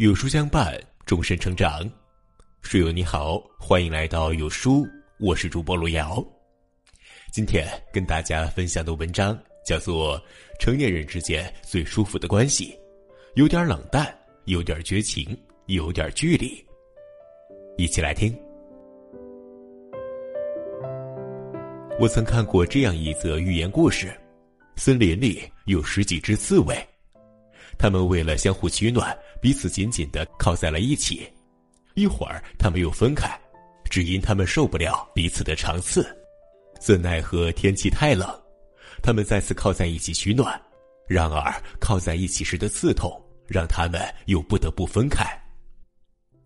有书相伴，终身成长。书友你好，欢迎来到有书，我是主播路遥。今天跟大家分享的文章叫做《成年人之间最舒服的关系》，有点冷淡，有点绝情，有点距离。一起来听。我曾看过这样一则寓言故事：森林里有十几只刺猬。它们为了相互取暖，彼此紧紧的靠在了一起。一会儿，他们又分开，只因他们受不了彼此的长刺。怎奈何天气太冷，他们再次靠在一起取暖。然而，靠在一起时的刺痛，让他们又不得不分开。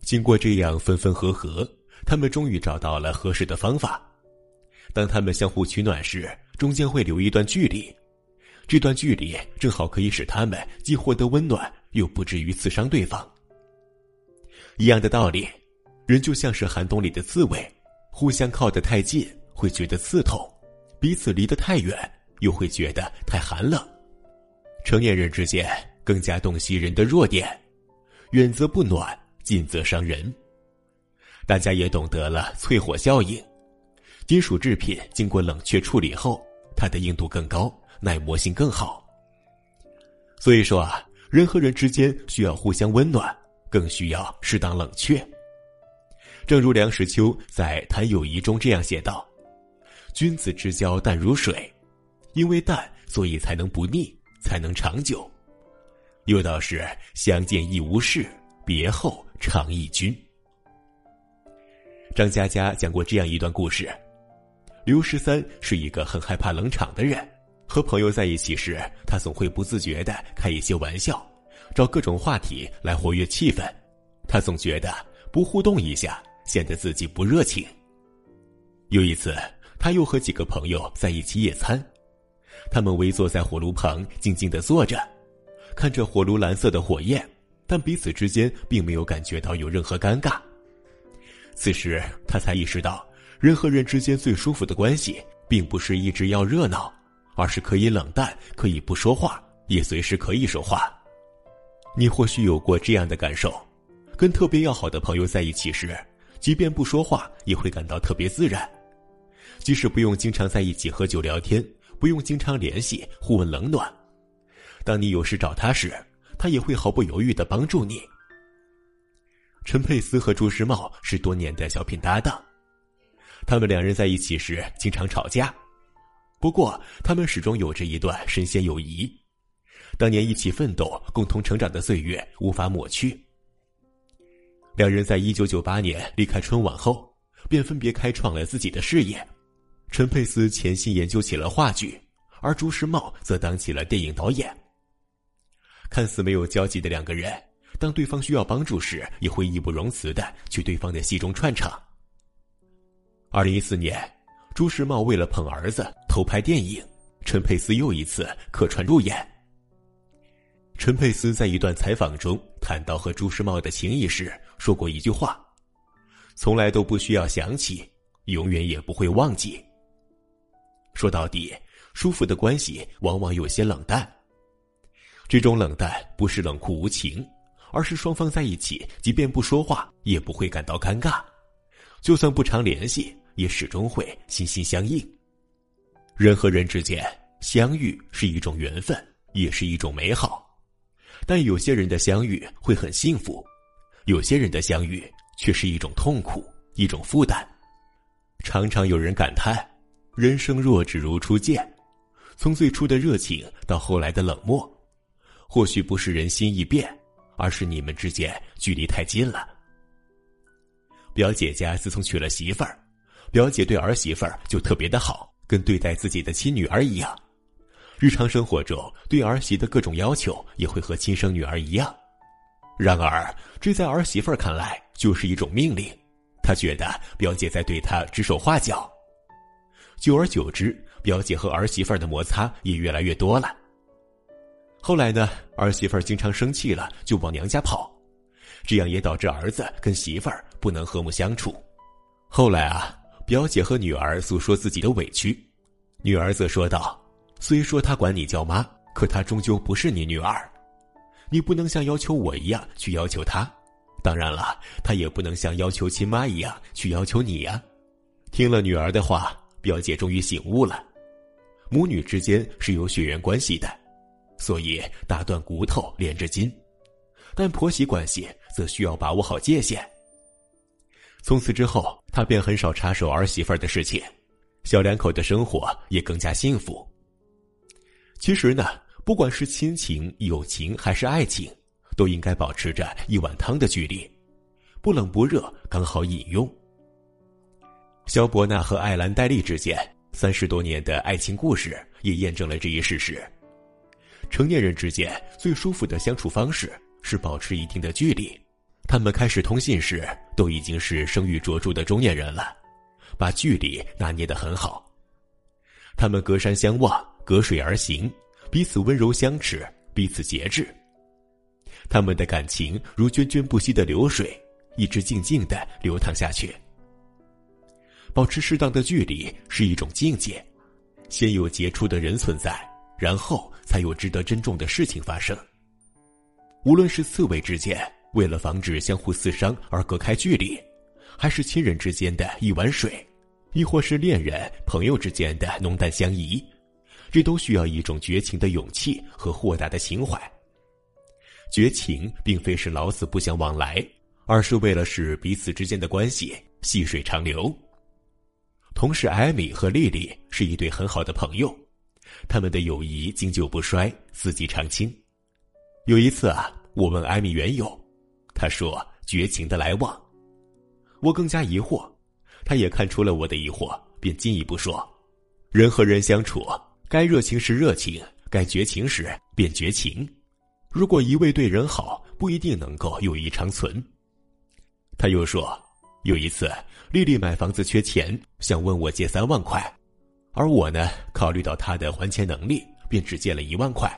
经过这样分分合合，他们终于找到了合适的方法。当他们相互取暖时，中间会留一段距离。这段距离正好可以使他们既获得温暖，又不至于刺伤对方。一样的道理，人就像是寒冬里的刺猬，互相靠得太近会觉得刺痛，彼此离得太远又会觉得太寒冷。成年人之间更加洞悉人的弱点，远则不暖，近则伤人。大家也懂得了淬火效应，金属制品经过冷却处理后，它的硬度更高。耐磨性更好。所以说啊，人和人之间需要互相温暖，更需要适当冷却。正如梁实秋在《谈友谊》中这样写道：“君子之交淡如水，因为淡，所以才能不腻，才能长久。”又道是相见亦无事，别后常忆君。张嘉佳讲过这样一段故事：刘十三是一个很害怕冷场的人。和朋友在一起时，他总会不自觉的开一些玩笑，找各种话题来活跃气氛。他总觉得不互动一下，显得自己不热情。有一次，他又和几个朋友在一起野餐，他们围坐在火炉旁，静静的坐着，看着火炉蓝色的火焰，但彼此之间并没有感觉到有任何尴尬。此时，他才意识到，人和人之间最舒服的关系，并不是一直要热闹。而是可以冷淡，可以不说话，也随时可以说话。你或许有过这样的感受：跟特别要好的朋友在一起时，即便不说话，也会感到特别自然。即使不用经常在一起喝酒聊天，不用经常联系互问冷暖，当你有事找他时，他也会毫不犹豫的帮助你。陈佩斯和朱时茂是多年的小品搭档，他们两人在一起时经常吵架。不过，他们始终有着一段神仙友谊，当年一起奋斗、共同成长的岁月无法抹去。两人在一九九八年离开春晚后，便分别开创了自己的事业。陈佩斯潜心研究起了话剧，而朱时茂则当起了电影导演。看似没有交集的两个人，当对方需要帮助时，也会义不容辞的去对方的戏中串场。二零一四年。朱时茂为了捧儿子偷拍电影，陈佩斯又一次客串入演。陈佩斯在一段采访中谈到和朱时茂的情谊时，说过一句话：“从来都不需要想起，永远也不会忘记。”说到底，舒服的关系往往有些冷淡。这种冷淡不是冷酷无情，而是双方在一起，即便不说话，也不会感到尴尬；就算不常联系。也始终会心心相印。人和人之间相遇是一种缘分，也是一种美好。但有些人的相遇会很幸福，有些人的相遇却是一种痛苦，一种负担。常常有人感叹，人生若只如初见，从最初的热情到后来的冷漠，或许不是人心易变，而是你们之间距离太近了。表姐家自从娶了媳妇儿。表姐对儿媳妇儿就特别的好，跟对待自己的亲女儿一样。日常生活中对儿媳的各种要求也会和亲生女儿一样。然而，这在儿媳妇儿看来就是一种命令，她觉得表姐在对她指手画脚。久而久之，表姐和儿媳妇儿的摩擦也越来越多了。后来呢，儿媳妇儿经常生气了就往娘家跑，这样也导致儿子跟媳妇儿不能和睦相处。后来啊。表姐和女儿诉说自己的委屈，女儿则说道：“虽说她管你叫妈，可她终究不是你女儿。你不能像要求我一样去要求她，当然了，他也不能像要求亲妈一样去要求你呀。听了女儿的话，表姐终于醒悟了，母女之间是有血缘关系的，所以打断骨头连着筋，但婆媳关系则需要把握好界限。从此之后，她便很少插手儿媳妇的事情，小两口的生活也更加幸福。其实呢。不管是亲情、友情还是爱情，都应该保持着一碗汤的距离，不冷不热，刚好饮用。肖伯纳和艾兰戴利之间三十多年的爱情故事也验证了这一事实。成年人之间最舒服的相处方式是保持一定的距离。他们开始通信时都已经是声誉卓著的中年人了，把距离拿捏得很好。他们隔山相望，隔水而行。彼此温柔相持，彼此节制。他们的感情如涓涓不息的流水，一直静静的流淌下去。保持适当的距离是一种境界，先有杰出的人存在，然后才有值得珍重的事情发生。无论是刺猬之间为了防止相互刺伤而隔开距离，还是亲人之间的一碗水，亦或是恋人朋友之间的浓淡相宜。这都需要一种绝情的勇气和豁达的情怀。绝情并非是老死不相往来，而是为了使彼此之间的关系细水长流。同时，艾米和丽丽是一对很好的朋友，他们的友谊经久不衰，四季常青。有一次啊，我问艾米缘由，他说：“绝情的来往。”我更加疑惑，他也看出了我的疑惑，便进一步说：“人和人相处。”该热情时热情，该绝情时便绝情。如果一味对人好，不一定能够友谊长存。他又说，有一次丽丽买房子缺钱，想问我借三万块，而我呢，考虑到她的还钱能力，便只借了一万块。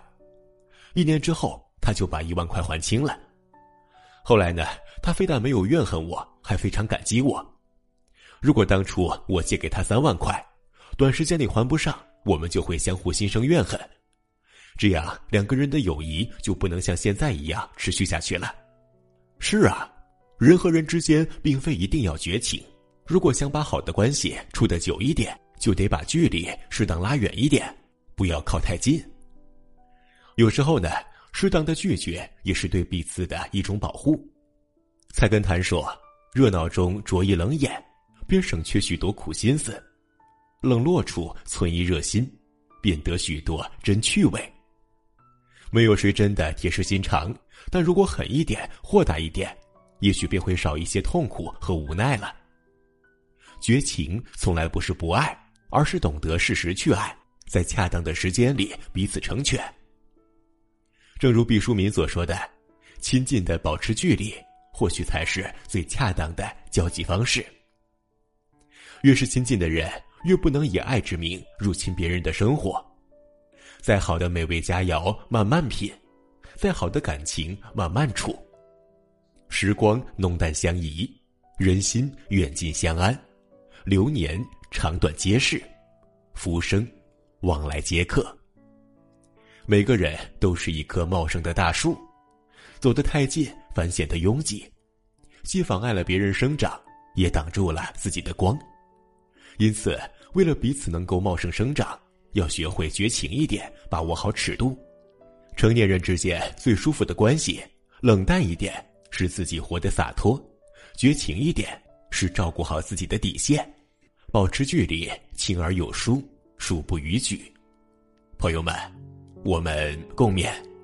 一年之后，他就把一万块还清了。后来呢，他非但没有怨恨我，还非常感激我。如果当初我借给他三万块，短时间内还不上。我们就会相互心生怨恨，这样两个人的友谊就不能像现在一样持续下去了。是啊，人和人之间并非一定要绝情，如果想把好的关系处得久一点，就得把距离适当拉远一点，不要靠太近。有时候呢，适当的拒绝也是对彼此的一种保护。菜根谭说：“热闹中着一冷眼，便省却许多苦心思。”冷落处存一热心，便得许多真趣味。没有谁真的铁石心肠，但如果狠一点、豁达一点，也许便会少一些痛苦和无奈了。绝情从来不是不爱，而是懂得适时去爱，在恰当的时间里彼此成全。正如毕淑敏所说的：“亲近的保持距离，或许才是最恰当的交际方式。”越是亲近的人。越不能以爱之名入侵别人的生活。再好的美味佳肴，慢慢品；再好的感情，慢慢处。时光浓淡相宜，人心远近相安。流年长短皆是，浮生往来皆客。每个人都是一棵茂盛的大树，走得太近反显得拥挤，既妨碍了别人生长，也挡住了自己的光。因此，为了彼此能够茂盛生长，要学会绝情一点，把握好尺度。成年人之间最舒服的关系，冷淡一点是自己活得洒脱，绝情一点是照顾好自己的底线，保持距离，轻而有疏，恕不逾矩。朋友们，我们共勉。